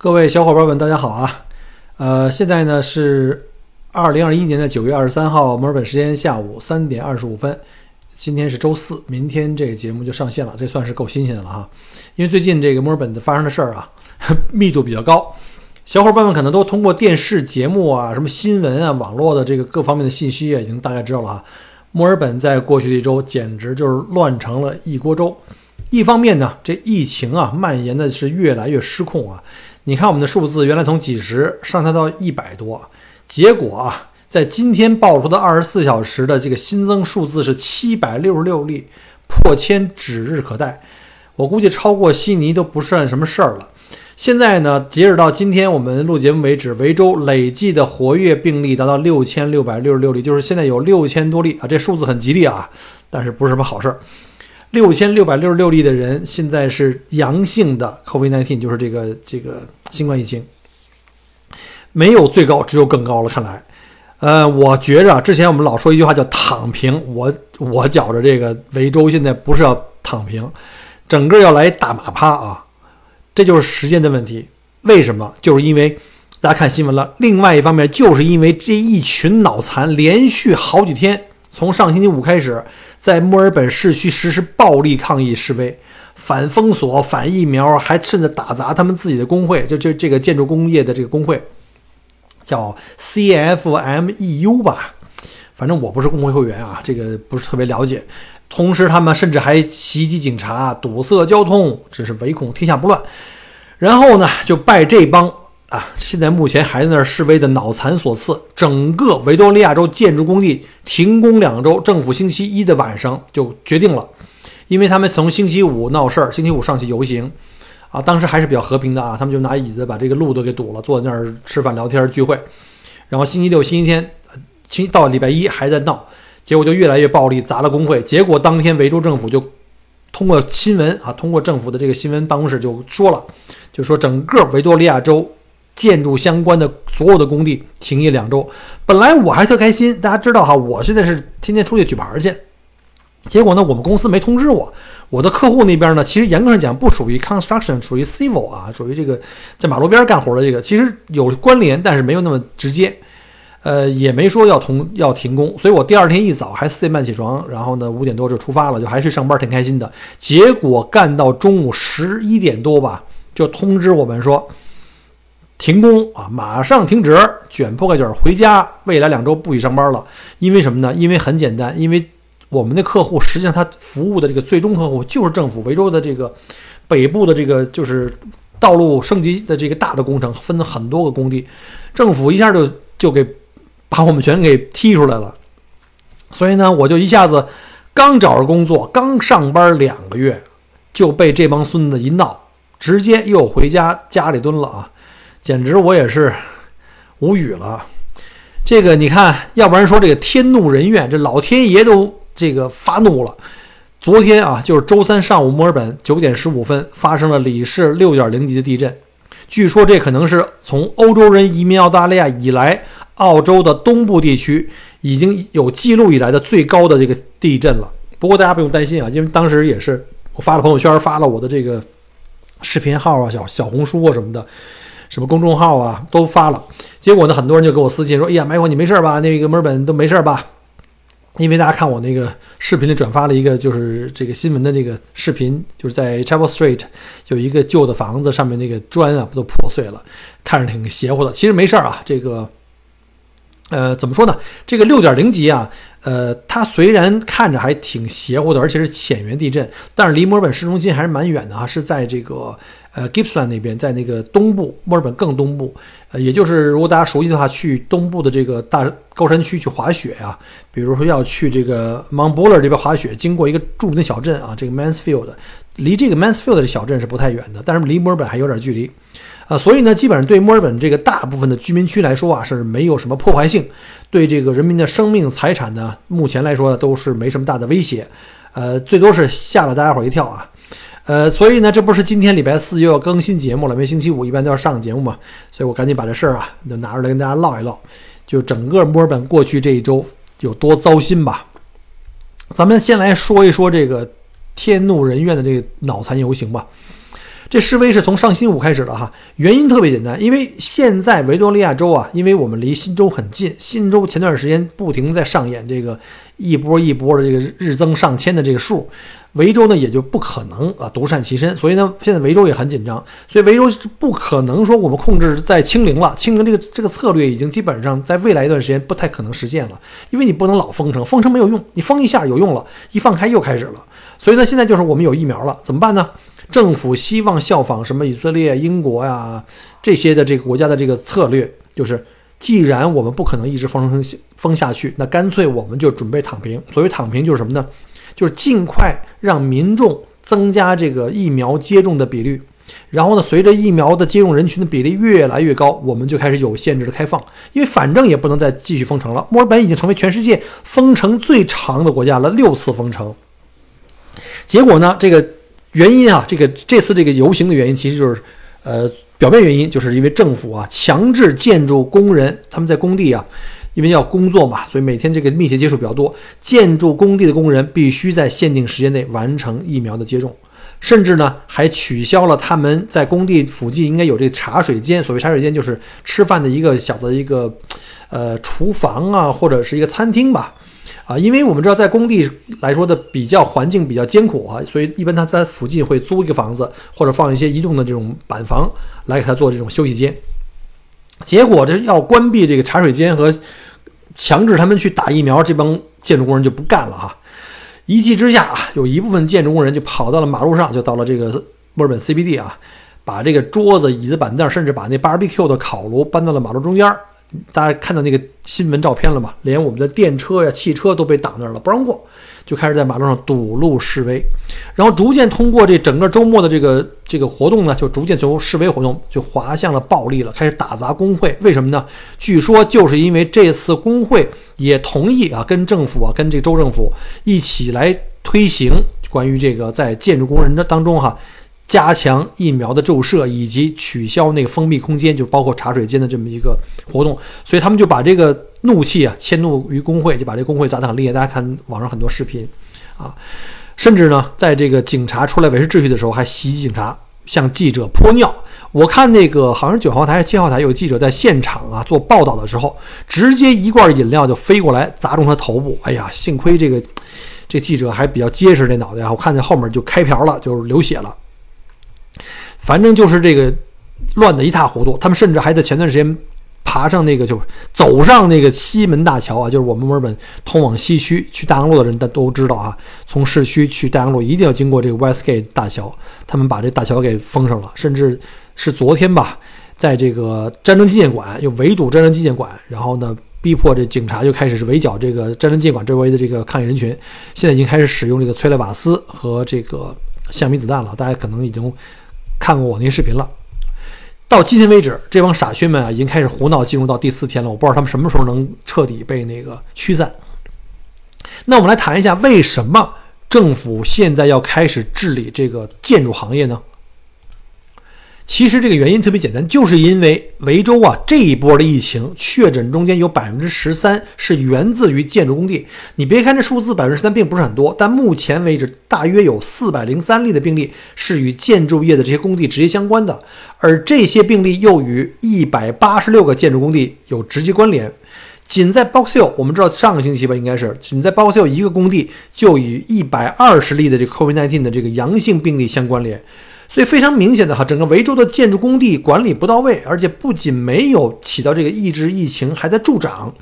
各位小伙伴们，大家好啊！呃，现在呢是二零二一年的九月二十三号，墨尔本时间下午三点二十五分。今天是周四，明天这个节目就上线了，这算是够新鲜的了哈。因为最近这个墨尔本的发生的事儿啊，密度比较高，小伙伴们可能都通过电视节目啊、什么新闻啊、网络的这个各方面的信息啊，已经大概知道了啊。墨尔本在过去的一周简直就是乱成了一锅粥。一方面呢，这疫情啊蔓延的是越来越失控啊。你看我们的数字，原来从几十上调到一百多，结果啊，在今天爆出的二十四小时的这个新增数字是七百六十六例，破千指日可待。我估计超过悉尼都不算什么事儿了。现在呢，截止到今天我们录节目为止，维州累计的活跃病例达到六千六百六十六例，就是现在有六千多例啊，这数字很吉利啊，但是不是什么好事儿。六千六百六十六例的人现在是阳性的 COVID-19，就是这个这个新冠疫情，没有最高，只有更高了。看来，呃，我觉着之前我们老说一句话叫“躺平”，我我觉着这个维州现在不是要躺平，整个要来大马趴啊！这就是时间的问题。为什么？就是因为大家看新闻了。另外一方面，就是因为这一群脑残连续好几天，从上星期五开始。在墨尔本市区实施暴力抗议示威，反封锁、反疫苗，还甚至打砸他们自己的工会，就就这个建筑工业的这个工会，叫 CFMEU 吧，反正我不是工会会员啊，这个不是特别了解。同时，他们甚至还袭击警察、堵塞交通，只是唯恐天下不乱。然后呢，就拜这帮。啊！现在目前还在那儿示威的脑残所赐，整个维多利亚州建筑工地停工两周。政府星期一的晚上就决定了，因为他们从星期五闹事儿，星期五上去游行，啊，当时还是比较和平的啊，他们就拿椅子把这个路都给堵了，坐在那儿吃饭聊天聚会。然后星期六、星期天，星到礼拜一还在闹，结果就越来越暴力，砸了工会。结果当天维州政府就通过新闻啊，通过政府的这个新闻办公室就说了，就说整个维多利亚州。建筑相关的所有的工地停业两周，本来我还特开心，大家知道哈，我现在是天天出去举牌去，结果呢，我们公司没通知我，我的客户那边呢，其实严格上讲不属于 construction，属于 civil 啊，属于这个在马路边干活的这个，其实有关联，但是没有那么直接，呃，也没说要同要停工，所以我第二天一早还四点半起床，然后呢五点多就出发了，就还去上班，挺开心的。结果干到中午十一点多吧，就通知我们说。停工啊！马上停止，卷铺盖卷回家。未来两周不许上班了。因为什么呢？因为很简单，因为我们的客户实际上他服务的这个最终客户就是政府。维州的这个北部的这个就是道路升级的这个大的工程，分了很多个工地，政府一下就就给把我们全给踢出来了。所以呢，我就一下子刚找着工作，刚上班两个月，就被这帮孙子一闹，直接又回家家里蹲了啊！简直我也是无语了，这个你看，要不然说这个天怒人怨，这老天爷都这个发怒了。昨天啊，就是周三上午，墨尔本九点十五分发生了里氏六点零级的地震，据说这可能是从欧洲人移民澳大利亚以来，澳洲的东部地区已经有记录以来的最高的这个地震了。不过大家不用担心啊，因为当时也是我发了朋友圈，发了我的这个视频号啊、小小红书啊什么的。什么公众号啊都发了，结果呢，很多人就给我私信说：“哎呀，麦克，你没事吧？那个墨尔本都没事吧？”因为大家看我那个视频里转发了一个就是这个新闻的这个视频，就是在 Chapel Street 有一个旧的房子，上面那个砖啊不都破碎了，看着挺邪乎的。其实没事儿啊，这个，呃，怎么说呢？这个六点零级啊，呃，它虽然看着还挺邪乎的，而且是浅源地震，但是离墨尔本市中心还是蛮远的啊，是在这个。呃，Gippsland 那边在那个东部，墨尔本更东部，呃，也就是如果大家熟悉的话，去东部的这个大高山区去滑雪呀，比如说要去这个 Mount Buller 这边滑雪，经过一个著名的小镇啊，这个 Mansfield，离这个 Mansfield 的小镇是不太远的，但是离墨尔本还有点距离，啊，所以呢，基本上对墨尔本这个大部分的居民区来说啊，是没有什么破坏性，对这个人民的生命财产呢，目前来说都是没什么大的威胁，呃，最多是吓了大家伙一跳啊。呃，所以呢，这不是今天礼拜四又要更新节目了，因为星期五一般都要上节目嘛，所以我赶紧把这事儿啊，就拿出来跟大家唠一唠，就整个墨尔本过去这一周有多糟心吧。咱们先来说一说这个天怒人怨的这个脑残游行吧。这示威是从上星期五开始的哈，原因特别简单，因为现在维多利亚州啊，因为我们离新州很近，新州前段时间不停在上演这个一波一波的这个日增上千的这个数，维州呢也就不可能啊独善其身，所以呢现在维州也很紧张，所以维州不可能说我们控制在清零了，清零这个这个策略已经基本上在未来一段时间不太可能实现了，因为你不能老封城，封城没有用，你封一下有用了，一放开又开始了。所以呢，现在就是我们有疫苗了，怎么办呢？政府希望效仿什么以色列、英国呀这些的这个国家的这个策略，就是既然我们不可能一直封封封下去，那干脆我们就准备躺平。所谓躺平就是什么呢？就是尽快让民众增加这个疫苗接种的比率，然后呢，随着疫苗的接种人群的比例越来越高，我们就开始有限制的开放，因为反正也不能再继续封城了。墨尔本已经成为全世界封城最长的国家了，六次封城。结果呢？这个原因啊，这个这次这个游行的原因，其实就是，呃，表面原因就是因为政府啊强制建筑工人他们在工地啊，因为要工作嘛，所以每天这个密切接触比较多，建筑工地的工人必须在限定时间内完成疫苗的接种，甚至呢还取消了他们在工地附近应该有这茶水间，所谓茶水间就是吃饭的一个小的一个，呃，厨房啊或者是一个餐厅吧。啊，因为我们知道在工地来说的比较环境比较艰苦啊，所以一般他在附近会租一个房子，或者放一些移动的这种板房来给他做这种休息间。结果这要关闭这个茶水间和强制他们去打疫苗，这帮建筑工人就不干了哈。一气之下啊，有一部分建筑工人就跑到了马路上，就到了这个墨尔本 CBD 啊，把这个桌子、椅子、板凳，甚至把那 barbecue 的烤炉搬到了马路中间。大家看到那个新闻照片了吗？连我们的电车呀、汽车都被挡那儿了，不让过，就开始在马路上堵路示威。然后逐渐通过这整个周末的这个这个活动呢，就逐渐从示威活动就滑向了暴力了，开始打砸工会。为什么呢？据说就是因为这次工会也同意啊，跟政府啊，跟这州政府一起来推行关于这个在建筑工人的当中哈。加强疫苗的注射，以及取消那个封闭空间，就包括茶水间的这么一个活动，所以他们就把这个怒气啊迁怒于工会，就把这工会砸得很厉害。大家看网上很多视频啊，甚至呢，在这个警察出来维持秩序的时候，还袭击警察，向记者泼尿。我看那个好像是九号台还是七号台，有记者在现场啊做报道的时候，直接一罐饮料就飞过来砸中他头部。哎呀，幸亏这个这记者还比较结实，这脑袋啊，我看见后面就开瓢了，就是流血了。反正就是这个乱的一塌糊涂，他们甚至还在前段时间爬上那个，就走上那个西门大桥啊，就是我们墨尔本通往西区去大洋路的人，但都知道啊，从市区去大洋路一定要经过这个 Westgate 大桥，他们把这大桥给封上了，甚至是昨天吧，在这个战争纪念馆又围堵战争纪念馆，然后呢，逼迫这警察就开始是围剿这个战争纪念馆周围的这个抗议人群，现在已经开始使用这个催泪瓦斯和这个橡皮子弹了，大家可能已经。看过我那视频了，到今天为止，这帮傻缺们啊，已经开始胡闹，进入到第四天了。我不知道他们什么时候能彻底被那个驱散。那我们来谈一下，为什么政府现在要开始治理这个建筑行业呢？其实这个原因特别简单，就是因为维州啊这一波的疫情确诊中间有百分之十三是源自于建筑工地。你别看这数字百分之十三并不是很多，但目前为止大约有四百零三例的病例是与建筑业的这些工地直接相关的，而这些病例又与一百八十六个建筑工地有直接关联。仅在 Box Hill，我们知道上个星期吧，应该是仅在 Box Hill 一个工地就与一百二十例的这个 COVID-19 的这个阳性病例相关联。所以非常明显的哈，整个维州的建筑工地管理不到位，而且不仅没有起到这个抑制疫情，还在助长。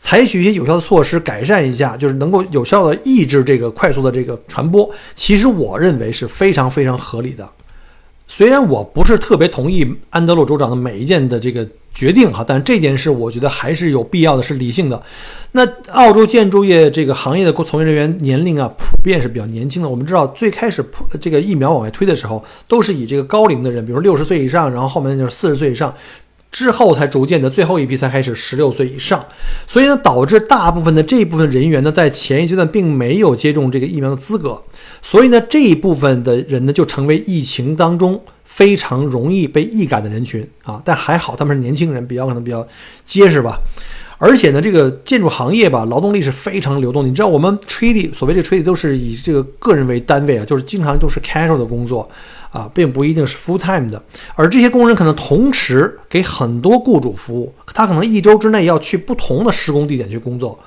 采取一些有效的措施改善一下，就是能够有效的抑制这个快速的这个传播。其实我认为是非常非常合理的。虽然我不是特别同意安德鲁州长的每一件的这个。决定哈，但这件事我觉得还是有必要的，是理性的。那澳洲建筑业这个行业的从业人员年龄啊，普遍是比较年轻的。我们知道，最开始这个疫苗往外推的时候，都是以这个高龄的人，比如六十岁以上，然后后面就是四十岁以上，之后才逐渐的最后一批才开始十六岁以上。所以呢，导致大部分的这一部分人员呢，在前一阶段并没有接种这个疫苗的资格，所以呢，这一部分的人呢，就成为疫情当中。非常容易被易感的人群啊，但还好他们是年轻人，比较可能比较结实吧。而且呢，这个建筑行业吧，劳动力是非常流动的。你知道，我们 trade 所谓这吹地都是以这个个人为单位啊，就是经常都是 casual 的工作啊，并不一定是 full time 的。而这些工人可能同时给很多雇主服务，他可能一周之内要去不同的施工地点去工作，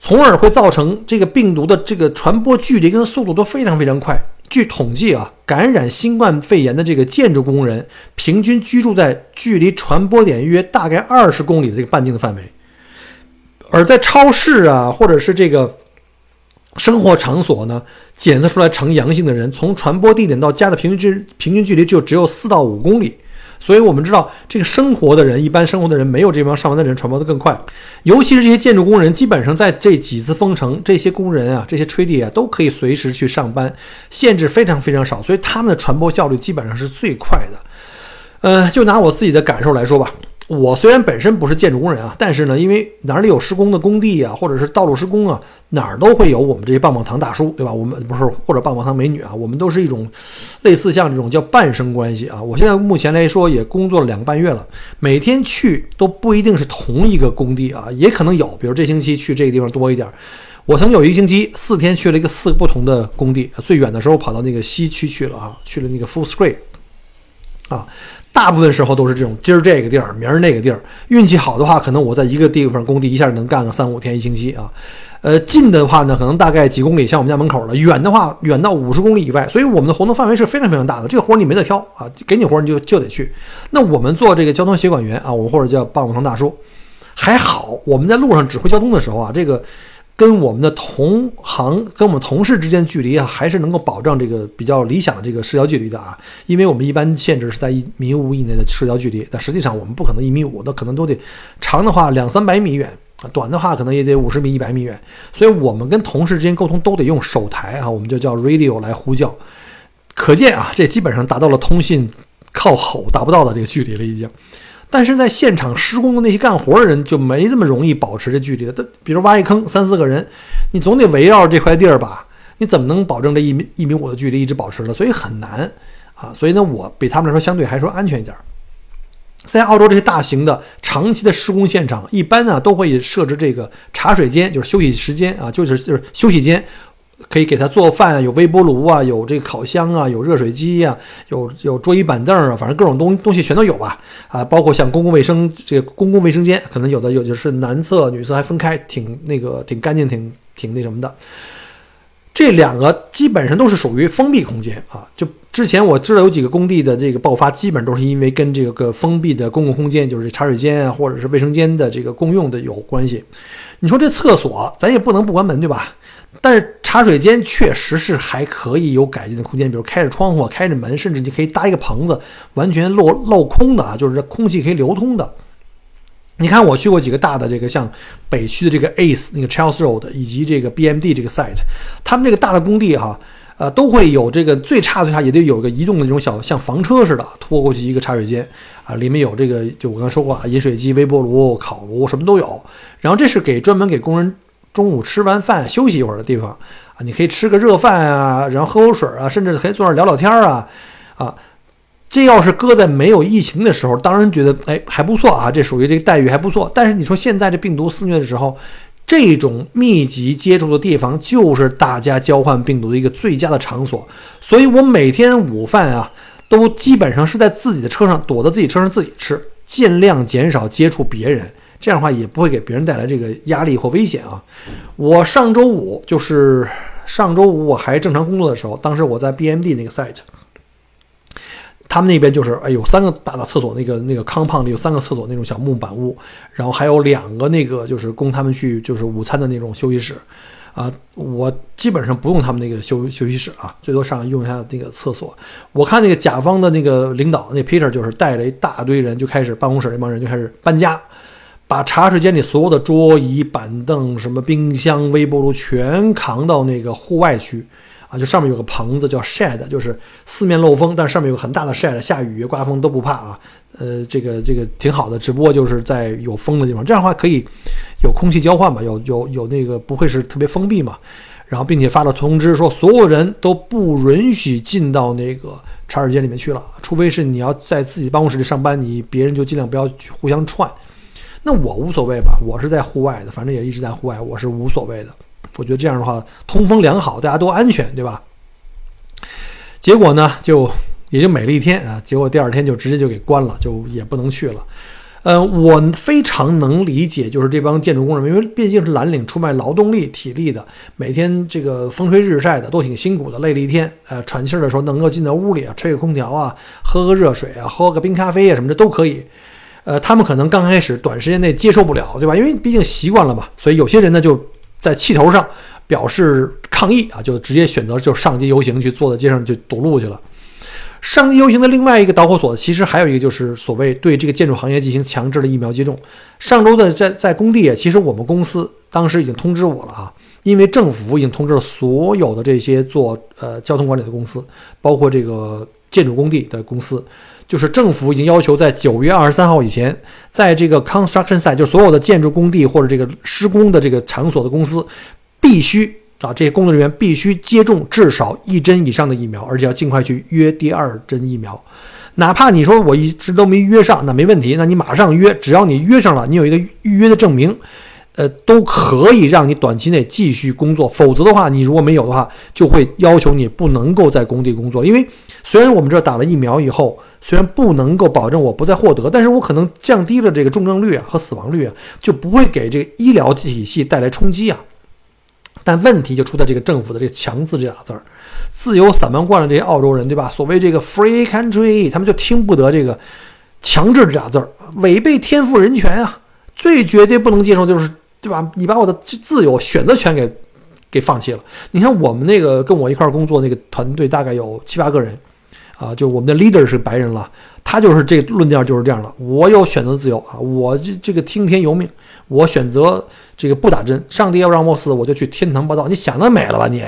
从而会造成这个病毒的这个传播距离跟速度都非常非常快。据统计啊，感染新冠肺炎的这个建筑工人，平均居住在距离传播点约大概二十公里的这个半径的范围，而在超市啊，或者是这个生活场所呢，检测出来呈阳性的人，从传播地点到家的平均距平均距离就只有四到五公里。所以我们知道，这个生活的人，一般生活的人，没有这帮上班的人传播的更快。尤其是这些建筑工人，基本上在这几次封城，这些工人啊，这些吹地啊，都可以随时去上班，限制非常非常少，所以他们的传播效率基本上是最快的。呃，就拿我自己的感受来说吧。我虽然本身不是建筑工人啊，但是呢，因为哪里有施工的工地啊，或者是道路施工啊，哪儿都会有我们这些棒棒糖大叔，对吧？我们不是或者棒棒糖美女啊，我们都是一种类似像这种叫伴生关系啊。我现在目前来说也工作了两个半月了，每天去都不一定是同一个工地啊，也可能有，比如这星期去这个地方多一点。我曾有一个星期四天去了一个四个不同的工地，最远的时候跑到那个西区去了啊，去了那个 Full Screen 啊。大部分时候都是这种，今儿这个地儿，明儿那个地儿。运气好的话，可能我在一个地方工地一下能干个三五天、一星期啊。呃，近的话呢，可能大概几公里，像我们家门口了；远的话，远到五十公里以外。所以我们的活动范围是非常非常大的。这个活儿你没得挑啊，给你活儿你就就得去。那我们做这个交通协管员啊，我们或者叫棒棒糖大叔，还好，我们在路上指挥交通的时候啊，这个。跟我们的同行、跟我们同事之间距离啊，还是能够保障这个比较理想的这个社交距离的啊。因为我们一般限制是在一米五以内的社交距离，但实际上我们不可能一米五，那可能都得长的话两三百米远，短的话可能也得五十米、一百米远。所以我们跟同事之间沟通都得用手台啊，我们就叫 radio 来呼叫。可见啊，这基本上达到了通信靠吼达不到的这个距离了，已经。但是在现场施工的那些干活的人就没这么容易保持这距离的。他比如挖一坑，三四个人，你总得围绕这块地儿吧？你怎么能保证这一米一米五的距离一直保持了？所以很难啊。所以呢，我比他们来说相对还说安全一点。在澳洲这些大型的长期的施工现场，一般呢都会设置这个茶水间，就是休息时间啊，就是就是休息间。可以给他做饭，有微波炉啊，有这个烤箱啊，有热水机呀，有有桌椅板凳啊，反正各种东东西全都有吧。啊，包括像公共卫生这个公共卫生间，可能有的有就是男厕女厕还分开，挺那个挺干净，挺挺那什么的。这两个基本上都是属于封闭空间啊。就之前我知道有几个工地的这个爆发，基本都是因为跟这个封闭的公共空间，就是茶水间啊，或者是卫生间的这个共用的有关系。你说这厕所，咱也不能不关门对吧？但是茶水间确实是还可以有改进的空间，比如开着窗户、开着门，甚至你可以搭一个棚子，完全镂镂空的啊，就是空气可以流通的。你看我去过几个大的这个像北区的这个 ACE 那个 Charles Road 以及这个 BMD 这个 site，他们这个大的工地哈，呃，都会有这个最差最差也得有个移动的这种小像房车似的拖过去一个茶水间啊，里面有这个就我刚才说过啊，饮水机、微波炉、烤炉什么都有。然后这是给专门给工人。中午吃完饭休息一会儿的地方啊，你可以吃个热饭啊，然后喝口水啊，甚至可以坐那儿聊聊天啊，啊，这要是搁在没有疫情的时候，当然觉得哎还不错啊，这属于这个待遇还不错。但是你说现在这病毒肆虐的时候，这种密集接触的地方就是大家交换病毒的一个最佳的场所。所以我每天午饭啊，都基本上是在自己的车上躲在自己车上自己吃，尽量减少接触别人。这样的话也不会给别人带来这个压力或危险啊！我上周五就是上周五我还正常工作的时候，当时我在 BMD 那个 site，他们那边就是哎有三个大的厕所，那个那个康胖里有三个厕所那种小木板屋，然后还有两个那个就是供他们去就是午餐的那种休息室啊。我基本上不用他们那个休休息室啊，最多上用一下那个厕所。我看那个甲方的那个领导那 Peter 就是带着一大堆人就开始办公室那帮人就开始搬家。把茶水间里所有的桌椅板凳、什么冰箱、微波炉全扛到那个户外区，啊，就上面有个棚子叫 shed，就是四面漏风，但上面有个很大的 shed，下雨刮风都不怕啊。呃，这个这个挺好的，只不过就是在有风的地方，这样的话可以有空气交换嘛，有有有那个不会是特别封闭嘛。然后并且发了通知说，所有人都不允许进到那个茶水间里面去了，除非是你要在自己办公室里上班，你别人就尽量不要去互相串。那我无所谓吧，我是在户外的，反正也一直在户外，我是无所谓的。我觉得这样的话，通风良好，大家都安全，对吧？结果呢，就也就美了一天啊，结果第二天就直接就给关了，就也不能去了。嗯，我非常能理解，就是这帮建筑工人，因为毕竟是蓝领出卖劳动力、体力的，每天这个风吹日晒的，都挺辛苦的，累了一天。呃，喘气儿的时候能够进到屋里啊，吹个空调啊，喝个热水啊，喝个冰咖啡啊什么的都可以。呃，他们可能刚开始短时间内接受不了，对吧？因为毕竟习惯了嘛，所以有些人呢就在气头上表示抗议啊，就直接选择就上街游行去，坐在街上就堵路去了。上街游行的另外一个导火索，其实还有一个就是所谓对这个建筑行业进行强制的疫苗接种。上周的在在工地，其实我们公司当时已经通知我了啊，因为政府已经通知了所有的这些做呃交通管理的公司，包括这个建筑工地的公司，就是政府已经要求在九月二十三号以前，在这个 construction site 就所有的建筑工地或者这个施工的这个场所的公司必须。啊，这些工作人员必须接种至少一针以上的疫苗，而且要尽快去约第二针疫苗。哪怕你说我一直都没约上，那没问题，那你马上约，只要你约上了，你有一个预约的证明，呃，都可以让你短期内继续工作。否则的话，你如果没有的话，就会要求你不能够在工地工作。因为虽然我们这打了疫苗以后，虽然不能够保证我不再获得，但是我可能降低了这个重症率啊和死亡率啊，就不会给这个医疗体系带来冲击啊。但问题就出在这个政府的这个“强”字这俩字儿，自由散漫惯了这些澳洲人，对吧？所谓这个 “free country”，他们就听不得这个“强制”这俩字儿，违背天赋人权啊！最绝对不能接受就是，对吧？你把我的自由选择权给给放弃了。你看我们那个跟我一块工作那个团队，大概有七八个人，啊，就我们的 leader 是白人了，他就是这个论调就是这样的。我有选择自由啊，我这这个听天由命，我选择。这个不打针，上帝要让我死，我就去天堂报道。你想得美了吧你？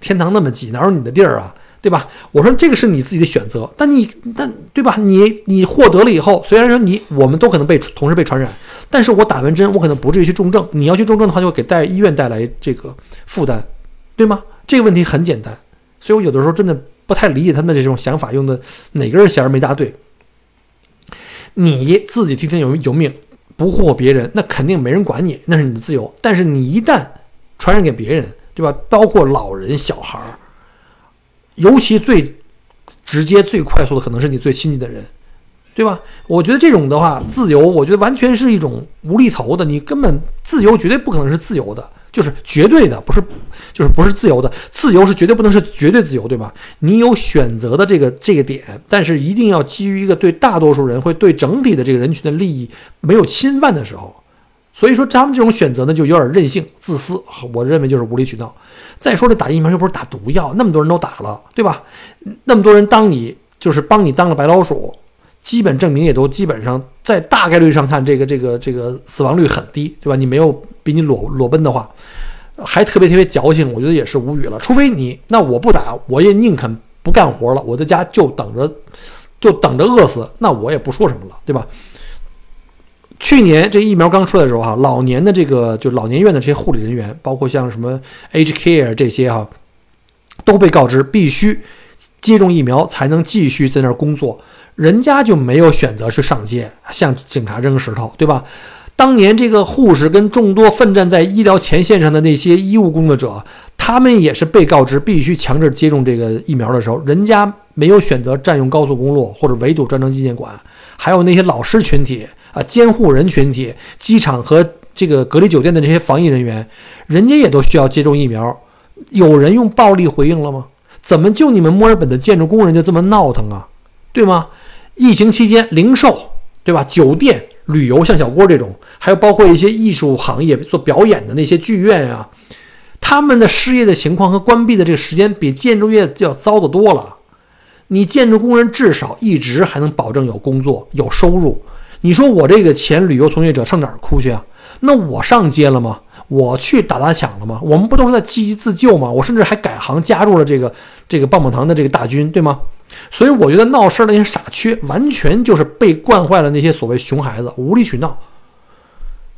天堂那么挤，哪有你的地儿啊？对吧？我说这个是你自己的选择，但你但对吧？你你获得了以后，虽然说你我们都可能被同时被传染，但是我打完针，我可能不至于去重症。你要去重症的话，就会给带医院带来这个负担，对吗？这个问题很简单，所以我有的时候真的不太理解他们的这种想法，用的哪根弦没搭对？你自己听天由由命。不祸别人，那肯定没人管你，那是你的自由。但是你一旦传染给别人，对吧？包括老人、小孩儿，尤其最直接、最快速的，可能是你最亲近的人，对吧？我觉得这种的话，自由，我觉得完全是一种无厘头的，你根本自由绝对不可能是自由的。就是绝对的，不是，就是不是自由的。自由是绝对不能是绝对自由，对吧？你有选择的这个这个点，但是一定要基于一个对大多数人会对整体的这个人群的利益没有侵犯的时候。所以说，他们这种选择呢，就有点任性、自私。我认为就是无理取闹。再说这打疫苗又不是打毒药，那么多人都打了，对吧？那么多人当你就是帮你当了白老鼠。基本证明也都基本上在大概率上看，这个这个这个死亡率很低，对吧？你没有比你裸裸奔的话，还特别特别矫情，我觉得也是无语了。除非你那我不打，我也宁肯不干活了，我在家就等着就等着饿死，那我也不说什么了，对吧？去年这疫苗刚出来的时候哈，老年的这个就老年院的这些护理人员，包括像什么 age Care 这些哈，都被告知必须接种疫苗才能继续在那儿工作。人家就没有选择去上街向警察扔石头，对吧？当年这个护士跟众多奋战在医疗前线上的那些医务工作者，他们也是被告知必须强制接种这个疫苗的时候，人家没有选择占用高速公路或者围堵专程纪念馆，还有那些老师群体啊、监护人群体、机场和这个隔离酒店的这些防疫人员，人家也都需要接种疫苗。有人用暴力回应了吗？怎么就你们墨尔本的建筑工人就这么闹腾啊？对吗？疫情期间，零售对吧？酒店、旅游，像小郭这种，还有包括一些艺术行业做表演的那些剧院啊，他们的失业的情况和关闭的这个时间比建筑业要糟得多了。你建筑工人至少一直还能保证有工作、有收入。你说我这个前旅游从业者上哪儿哭去啊？那我上街了吗？我去打砸抢了吗？我们不都是在积极自救吗？我甚至还改行加入了这个这个棒棒糖的这个大军，对吗？所以我觉得闹事儿那些傻缺，完全就是被惯坏了那些所谓熊孩子，无理取闹。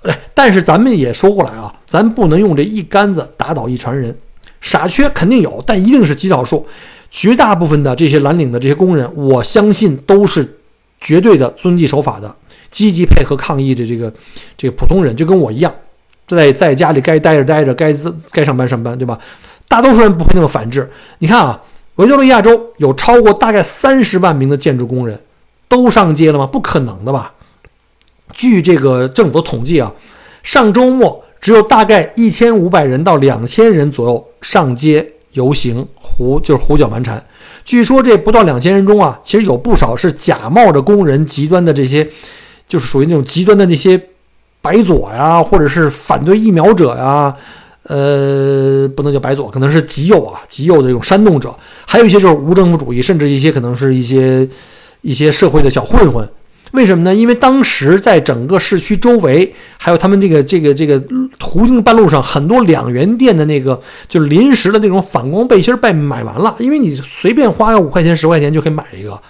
哎，但是咱们也说过来啊，咱不能用这一竿子打倒一船人，傻缺肯定有，但一定是极少数。绝大部分的这些蓝领的这些工人，我相信都是绝对的遵纪守法的，积极配合抗疫的这个这个普通人，就跟我一样，在在家里该待着待着，该自该上班上班，对吧？大多数人不会那么反制。你看啊，维多利亚州有超过大概三十万名的建筑工人都上街了吗？不可能的吧？据这个政府的统计啊，上周末只有大概一千五百人到两千人左右上街游行，胡就是胡搅蛮缠。据说这不到两千人中啊，其实有不少是假冒着工人、极端的这些，就是属于那种极端的那些白左呀，或者是反对疫苗者呀，呃，不能叫白左，可能是极右啊，极右的这种煽动者，还有一些就是无政府主义，甚至一些可能是一些一些社会的小混混。为什么呢？因为当时在整个市区周围，还有他们这个这个这个途经半路上，很多两元店的那个就临时的那种反光背心被买完了。因为你随便花个五块钱十块钱就可以买一个，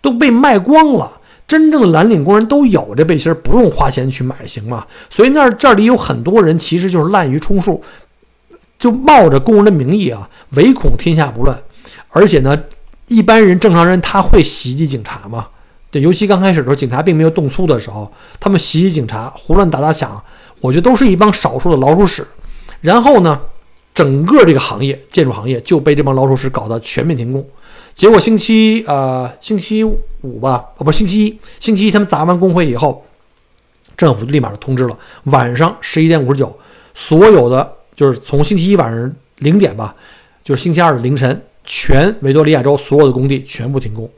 都被卖光了。真正的蓝领工人都有这背心，不用花钱去买，行吗？所以那这里有很多人其实就是滥竽充数，就冒着工人的名义啊，唯恐天下不乱。而且呢，一般人正常人他会袭击警察吗？对，尤其刚开始的时候，警察并没有动粗的时候，他们袭击警察、胡乱打打抢，我觉得都是一帮少数的老鼠屎。然后呢，整个这个行业，建筑行业就被这帮老鼠屎搞得全面停工。结果星期呃星期五吧，哦不，星期一，星期一他们砸完工会以后，政府立马就通知了，晚上十一点五十九，所有的就是从星期一晚上零点吧，就是星期二凌晨，全维多利亚州所有的工地全部停工。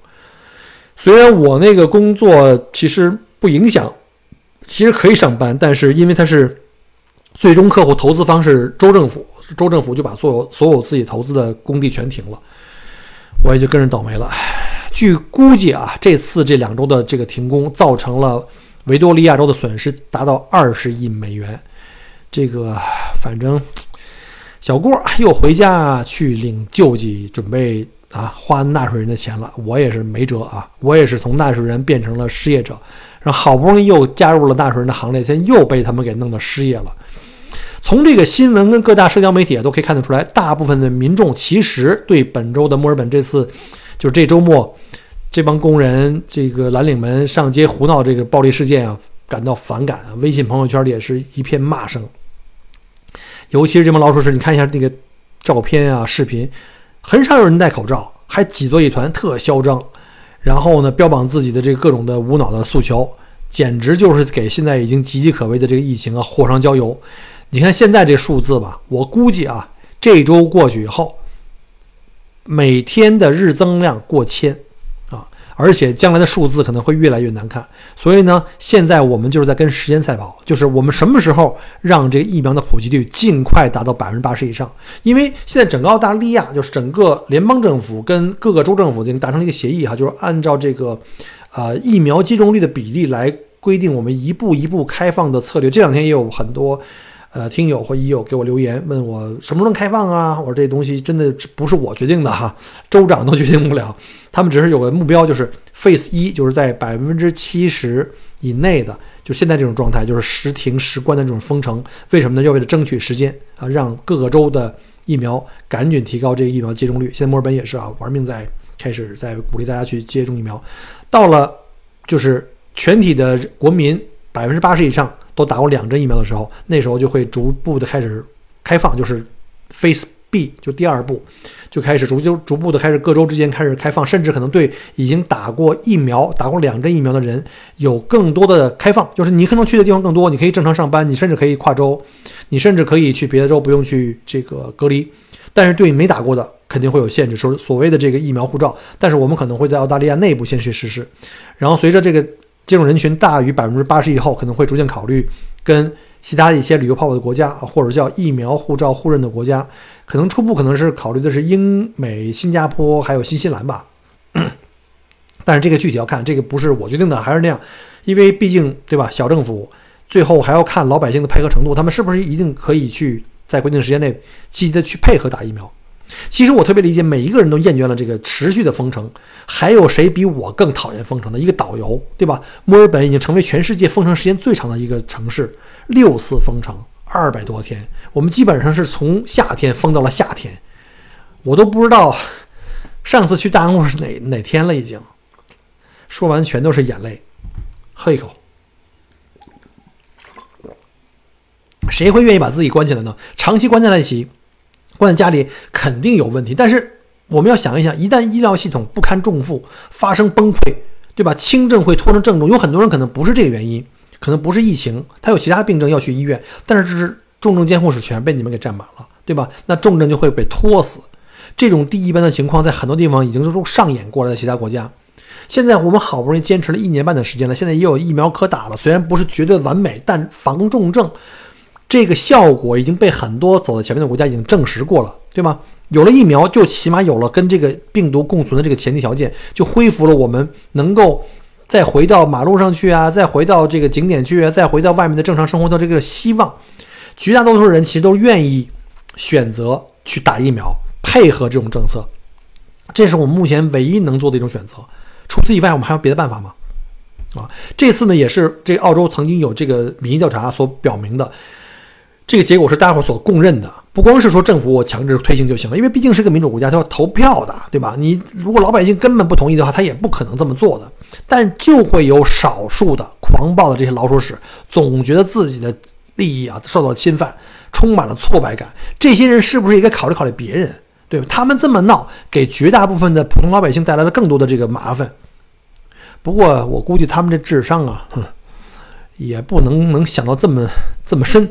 虽然我那个工作其实不影响，其实可以上班，但是因为它是最终客户投资方是州政府，州政府就把所有所有自己投资的工地全停了，我也就跟着倒霉了。据估计啊，这次这两周的这个停工造成了维多利亚州的损失达到二十亿美元。这个反正小郭又回家去领救济，准备。啊，花纳税人的钱了，我也是没辙啊！我也是从纳税人变成了失业者，然后好不容易又加入了纳税人的行列，现在又被他们给弄到失业了。从这个新闻跟各大社交媒体都可以看得出来，大部分的民众其实对本周的墨尔本这次，就是这周末这帮工人、这个蓝领们上街胡闹这个暴力事件啊，感到反感。微信朋友圈里也是一片骂声，尤其是这帮老鼠屎，你看一下那个照片啊、视频。很少有人戴口罩，还挤作一团，特嚣张。然后呢，标榜自己的这个各种的无脑的诉求，简直就是给现在已经岌岌可危的这个疫情啊火上浇油。你看现在这数字吧，我估计啊，这周过去以后，每天的日增量过千。啊而且将来的数字可能会越来越难看，所以呢，现在我们就是在跟时间赛跑，就是我们什么时候让这个疫苗的普及率尽快达到百分之八十以上？因为现在整个澳大利亚就是整个联邦政府跟各个州政府已经达成了一个协议哈，就是按照这个，呃，疫苗接种率的比例来规定我们一步一步开放的策略。这两天也有很多。呃，听友或已友给我留言问我什么时候能开放啊？我说这东西真的不是我决定的哈，州长都决定不了。他们只是有个目标，就是 Phase 一，就是在百分之七十以内的，就现在这种状态，就是时停时关的这种封城。为什么呢？要为了争取时间啊，让各个州的疫苗赶紧提高这个疫苗接种率。现在墨尔本也是啊，玩命在开始在鼓励大家去接种疫苗。到了就是全体的国民百分之八十以上。都打过两针疫苗的时候，那时候就会逐步的开始开放，就是 Phase B，就第二步，就开始逐就逐步的开始各州之间开始开放，甚至可能对已经打过疫苗、打过两针疫苗的人有更多的开放，就是你可能去的地方更多，你可以正常上班，你甚至可以跨州，你甚至可以去别的州不用去这个隔离。但是对没打过的肯定会有限制，说所谓的这个疫苗护照，但是我们可能会在澳大利亚内部先去实施，然后随着这个。接种人群大于百分之八十以后，可能会逐渐考虑跟其他一些旅游泡泡的国家啊，或者叫疫苗护照互认的国家，可能初步可能是考虑的是英美、新加坡还有新西兰吧。但是这个具体要看，这个不是我决定的，还是那样，因为毕竟对吧？小政府最后还要看老百姓的配合程度，他们是不是一定可以去在规定时间内积极的去配合打疫苗。其实我特别理解每一个人都厌倦了这个持续的封城还有谁比我更讨厌封城的？一个导游对吧？墨尔本已经成为全世界封城时间最长的一个城市六次封城二百多天。我们基本上是从夏天封到了夏天我都不知道上次去大洋是哪哪天了已经。说完全都是眼泪喝一口。谁会愿意把自己关起来呢？长期关在一起关在家里肯定有问题。但是我们要想一想，一旦医疗系统不堪重负，发生崩溃，对吧？轻症会拖成重症，有很多人可能不是这个原因，可能不是疫情，他有其他病症要去医院，但是这是重症监护室全被你们给占满了，对吧？那重症就会被拖死。这种第一般的情况在很多地方已经都上演过了，在其他国家。现在我们好不容易坚持了一年半的时间了，现在也有疫苗可打了。虽然不是绝对完美，但防重症这个效果已经被很多走在前面的国家已经证实过了，对吗？有了疫苗，就起码有了跟这个病毒共存的这个前提条件，就恢复了我们能够再回到马路上去啊，再回到这个景点去啊，再回到外面的正常生活的这个希望。绝大多数人其实都愿意选择去打疫苗，配合这种政策，这是我们目前唯一能做的一种选择。除此以外，我们还有别的办法吗？啊，这次呢也是这澳洲曾经有这个民意调查所表明的，这个结果是大伙所共认的。不光是说政府我强制推行就行了，因为毕竟是个民主国家，它要投票的，对吧？你如果老百姓根本不同意的话，他也不可能这么做的。但就会有少数的狂暴的这些老鼠屎，总觉得自己的利益啊受到了侵犯，充满了挫败感。这些人是不是也该考虑考虑别人？对吧？他们这么闹，给绝大部分的普通老百姓带来了更多的这个麻烦。不过我估计他们这智商啊，哼，也不能能想到这么这么深，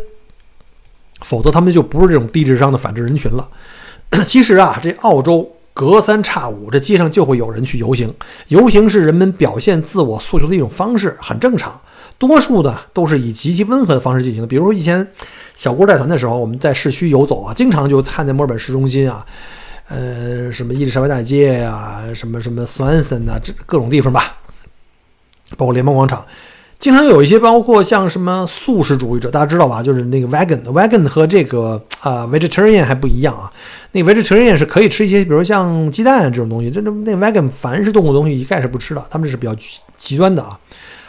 否则他们就不是这种低智商的反智人群了。其实啊，这澳洲隔三差五，这街上就会有人去游行，游行是人们表现自我诉求的一种方式，很正常。多数的都是以极其温和的方式进行，比如说以前小郭带团的时候，我们在市区游走啊，经常就看见墨尔本市中心啊，呃，什么伊丽莎白大街呀，什么什么 Swanson 啊，这各种地方吧。包括联邦广场，经常有一些包括像什么素食主义者，大家知道吧？就是那个 vegan，vegan 和这个啊 vegetarian 还不一样啊。那 vegetarian 是可以吃一些，比如像鸡蛋这种东西。这这那 vegan 凡是动物东西一概是不吃的，他们这是比较极端的啊。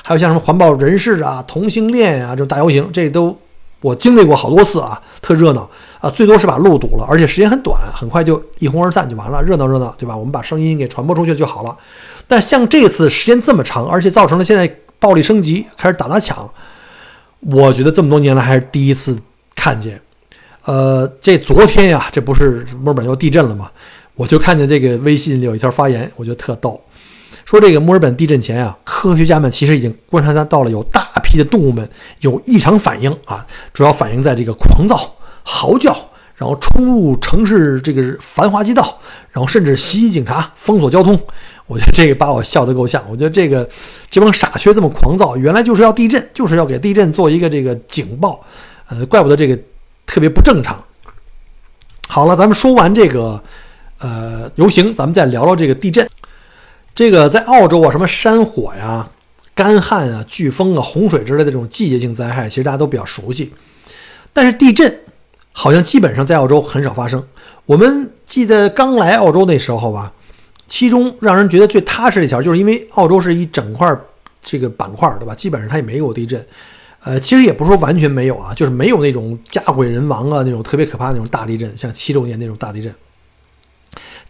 还有像什么环保人士啊、同性恋啊这种大游行，这都我经历过好多次啊，特热闹啊。最多是把路堵了，而且时间很短，很快就一哄而散就完了，热闹热闹，对吧？我们把声音给传播出去就好了。但像这次时间这么长，而且造成了现在暴力升级，开始打砸抢，我觉得这么多年来还是第一次看见。呃，这昨天呀，这不是墨尔本要地震了吗？我就看见这个微信里有一条发言，我觉得特逗，说这个墨尔本地震前啊，科学家们其实已经观察到了有大批的动物们有异常反应啊，主要反映在这个狂躁、嚎叫，然后冲入城市这个繁华街道，然后甚至袭击警察、封锁交通。我觉得这个把我笑得够呛。我觉得这个这帮傻缺这么狂躁，原来就是要地震，就是要给地震做一个这个警报。呃，怪不得这个特别不正常。好了，咱们说完这个呃游行，咱们再聊聊这个地震。这个在澳洲啊，什么山火呀、干旱啊、飓风啊、洪水之类的这种季节性灾害，其实大家都比较熟悉。但是地震好像基本上在澳洲很少发生。我们记得刚来澳洲那时候吧。其中让人觉得最踏实的一条，就是因为澳洲是一整块这个板块，对吧？基本上它也没有地震，呃，其实也不是说完全没有啊，就是没有那种家毁人亡啊那种特别可怕的那种大地震，像七六年那种大地震。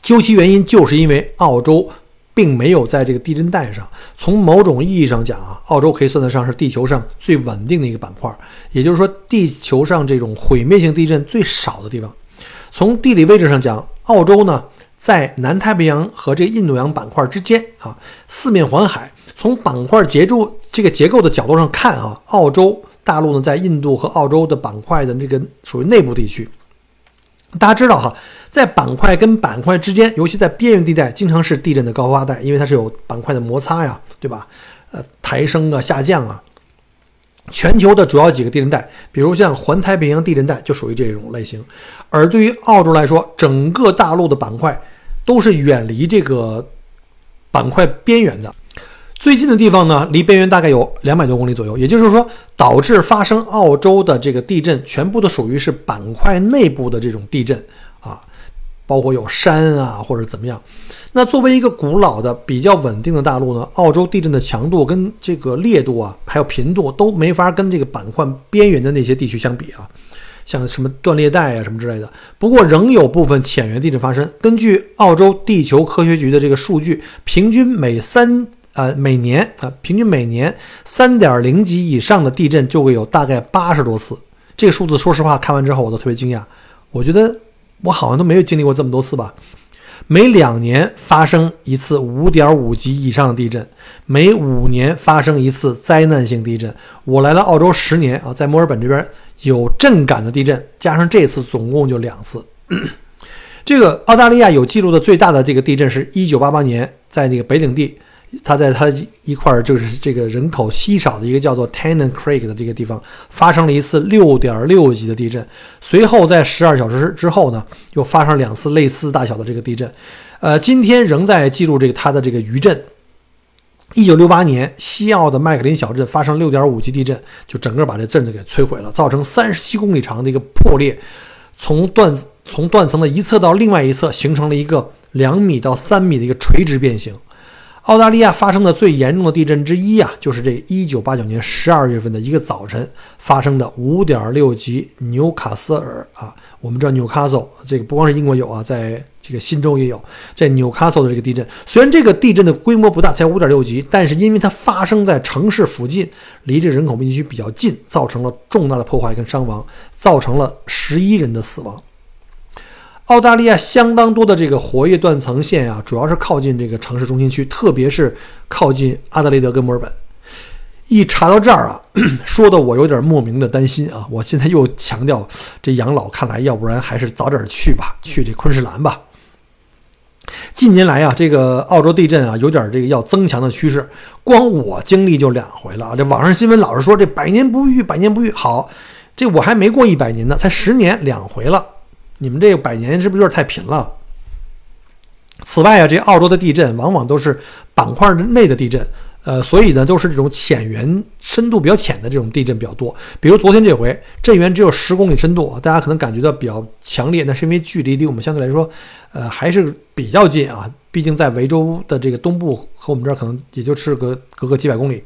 究其原因，就是因为澳洲并没有在这个地震带上。从某种意义上讲啊，澳洲可以算得上是地球上最稳定的一个板块，也就是说，地球上这种毁灭性地震最少的地方。从地理位置上讲，澳洲呢。在南太平洋和这个印度洋板块之间啊，四面环海。从板块结构这个结构的角度上看啊，澳洲大陆呢在印度和澳洲的板块的这个属于内部地区。大家知道哈，在板块跟板块之间，尤其在边缘地带，经常是地震的高发带，因为它是有板块的摩擦呀，对吧？呃，抬升啊，下降啊。全球的主要几个地震带，比如像环太平洋地震带，就属于这种类型。而对于澳洲来说，整个大陆的板块。都是远离这个板块边缘的，最近的地方呢，离边缘大概有两百多公里左右。也就是说，导致发生澳洲的这个地震，全部都属于是板块内部的这种地震啊，包括有山啊或者怎么样。那作为一个古老的、比较稳定的大陆呢，澳洲地震的强度跟这个烈度啊，还有频度都没法跟这个板块边缘的那些地区相比啊。像什么断裂带啊什么之类的，不过仍有部分浅源地震发生。根据澳洲地球科学局的这个数据，平均每三呃每年啊，平均每年三点零级以上的地震就会有大概八十多次。这个数字，说实话，看完之后我都特别惊讶。我觉得我好像都没有经历过这么多次吧。每两年发生一次五点五级以上的地震，每五年发生一次灾难性地震。我来了澳洲十年啊，在墨尔本这边有震感的地震，加上这次总共就两次。这个澳大利亚有记录的最大的这个地震是一九八八年，在那个北领地。它在它一块儿就是这个人口稀少的一个叫做 Tennant Creek 的这个地方发生了一次六点六级的地震，随后在十二小时之后呢，又发生两次类似大小的这个地震，呃，今天仍在记录这个它的这个余震。一九六八年，西澳的麦克林小镇发生六点五级地震，就整个把这镇子给摧毁了，造成三十七公里长的一个破裂，从断从断层的一侧到另外一侧形成了一个两米到三米的一个垂直变形。澳大利亚发生的最严重的地震之一啊，就是这一九八九年十二月份的一个早晨发生的五点六级纽卡斯尔啊。我们知道纽卡斯尔这个不光是英国有啊，在这个新州也有，在纽卡斯尔的这个地震，虽然这个地震的规模不大，才五点六级，但是因为它发生在城市附近，离这人口密集区比较近，造成了重大的破坏跟伤亡，造成了十一人的死亡。澳大利亚相当多的这个活跃断层线啊，主要是靠近这个城市中心区，特别是靠近阿德雷德跟墨尔本。一查到这儿啊，说的我有点莫名的担心啊。我现在又强调，这养老看来要不然还是早点去吧，去这昆士兰吧。近年来啊，这个澳洲地震啊，有点这个要增强的趋势。光我经历就两回了啊。这网上新闻老是说这百年不遇，百年不遇。好，这我还没过一百年呢，才十年两回了。你们这个百年是不是有点太频了？此外啊，这澳洲的地震往往都是板块内的地震，呃，所以呢都是这种浅源深度比较浅的这种地震比较多。比如昨天这回震源只有十公里深度，大家可能感觉到比较强烈，那是因为距离离我们相对来说，呃，还是比较近啊。毕竟在维州的这个东部和我们这儿可能也就是个隔个几百公里。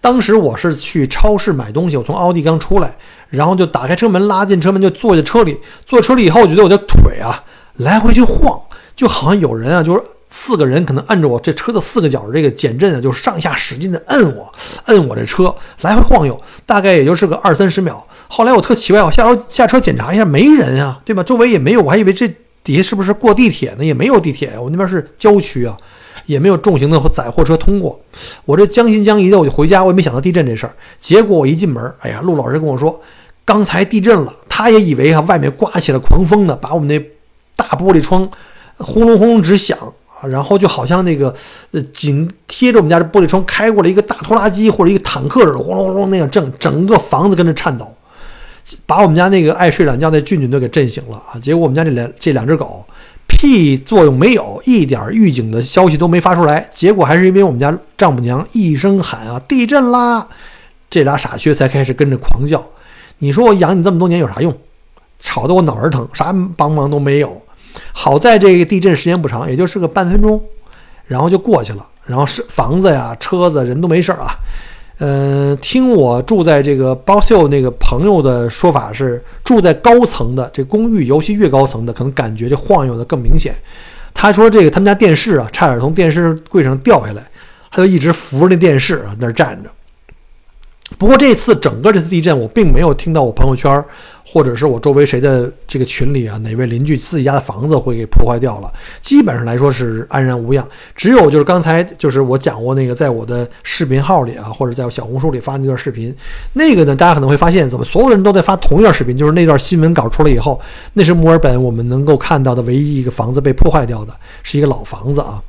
当时我是去超市买东西，我从奥迪刚出来，然后就打开车门，拉进车门，就坐在车里。坐车里以后，我觉得我的腿啊来回去晃，就好像有人啊，就是四个人可能按着我这车的四个角这个减震啊，就是上下使劲的摁我，摁我这车来回晃悠，大概也就是个二三十秒。后来我特奇怪，我下楼下车检查一下，没人啊，对吧？周围也没有，我还以为这底下是不是过地铁呢？也没有地铁，我那边是郊区啊。也没有重型的载货车通过，我这将信将疑的我就回家，我也没想到地震这事儿。结果我一进门，哎呀，陆老师跟我说，刚才地震了，他也以为啊外面刮起了狂风呢，把我们那大玻璃窗轰隆轰隆直响啊，然后就好像那个呃紧贴着我们家这玻璃窗开过了一个大拖拉机或者一个坦克似的，轰隆轰隆那样震，整个房子跟着颤抖，把我们家那个爱睡懒觉的俊俊都给震醒了啊。结果我们家这两这两只狗。屁作用没有，一点预警的消息都没发出来。结果还是因为我们家丈母娘一声喊啊，地震啦！这俩傻缺才开始跟着狂叫。你说我养你这么多年有啥用？吵得我脑仁疼，啥帮忙都没有。好在这个地震时间不长，也就是个半分钟，然后就过去了。然后是房子呀、车子、人都没事儿啊。呃，听我住在这个包秀那个朋友的说法是，住在高层的这公寓，尤其越高层的，可能感觉就晃悠的更明显。他说这个他们家电视啊，差点从电视柜上掉下来，他就一直扶着那电视啊那儿站着。不过这次整个这次地震，我并没有听到我朋友圈。或者是我周围谁的这个群里啊，哪位邻居自己家的房子会给破坏掉了？基本上来说是安然无恙。只有就是刚才就是我讲过那个，在我的视频号里啊，或者在我小红书里发那段视频，那个呢，大家可能会发现，怎么所有人都在发同一段视频？就是那段新闻稿出来以后，那是墨尔本我们能够看到的唯一一个房子被破坏掉的，是一个老房子啊。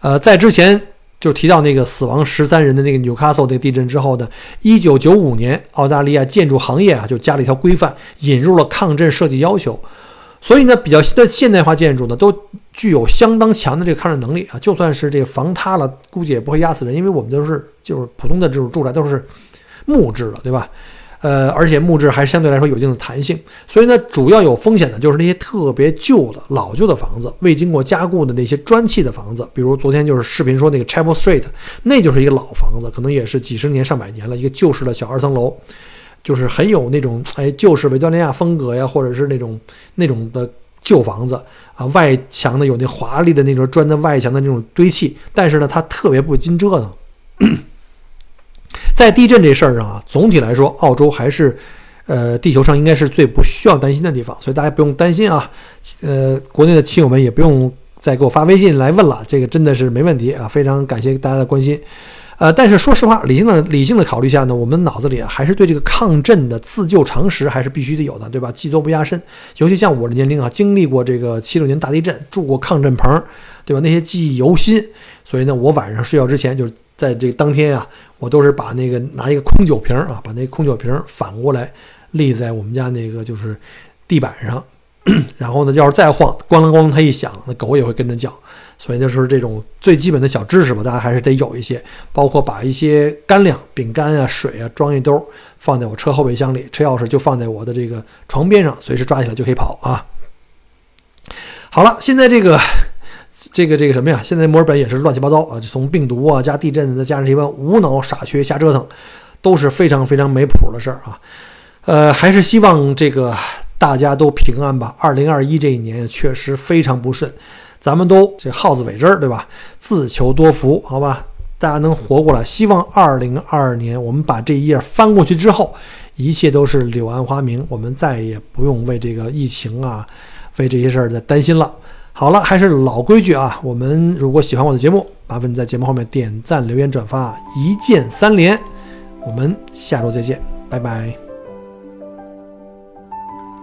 呃，在之前。就提到那个死亡十三人的那个纽卡索那个地震之后呢，一九九五年，澳大利亚建筑行业啊就加了一条规范，引入了抗震设计要求。所以呢，比较新的现代化建筑呢，都具有相当强的这个抗震能力啊。就算是这个房塌了，估计也不会压死人，因为我们都是就是普通的这种住宅都是木质的，对吧？呃，而且木质还是相对来说有一定的弹性，所以呢，主要有风险的就是那些特别旧的老旧的房子，未经过加固的那些砖砌的房子，比如昨天就是视频说那个 Chapel Street，那就是一个老房子，可能也是几十年上百年了，一个旧式的小二层楼，就是很有那种哎旧式维多利亚风格呀，或者是那种那种的旧房子啊，外墙呢有那华丽的那种砖的外墙的那种堆砌，但是呢，它特别不经折腾。在地震这事儿上啊，总体来说，澳洲还是，呃，地球上应该是最不需要担心的地方，所以大家不用担心啊。呃，国内的亲友们也不用再给我发微信来问了，这个真的是没问题啊，非常感谢大家的关心。呃，但是说实话，理性的理性的考虑下呢，我们脑子里还是对这个抗震的自救常识还是必须得有的，对吧？技多不压身，尤其像我的年龄啊，经历过这个七六年大地震，住过抗震棚，对吧？那些记忆犹新，所以呢，我晚上睡觉之前，就是在这个当天啊，我都是把那个拿一个空酒瓶啊，把那空酒瓶反过来立在我们家那个就是地板上，然后呢，要是再晃，咣啷咣啷，它一响，那狗也会跟着叫。所以就是这种最基本的小知识吧，大家还是得有一些，包括把一些干粮、饼干啊、水啊装一兜，放在我车后备箱里，车钥匙就放在我的这个床边上，随时抓起来就可以跑啊。好了，现在这个这个这个什么呀？现在墨尔本也是乱七八糟啊，就从病毒啊加地震，再加上这帮无脑傻缺瞎折腾，都是非常非常没谱的事儿啊。呃，还是希望这个大家都平安吧。二零二一这一年确实非常不顺。咱们都这耗子尾汁儿，对吧？自求多福，好吧？大家能活过来，希望二零二二年我们把这一页翻过去之后，一切都是柳暗花明，我们再也不用为这个疫情啊，为这些事儿再担心了。好了，还是老规矩啊，我们如果喜欢我的节目，麻烦你在节目后面点赞、留言、转发，一键三连。我们下周再见，拜拜。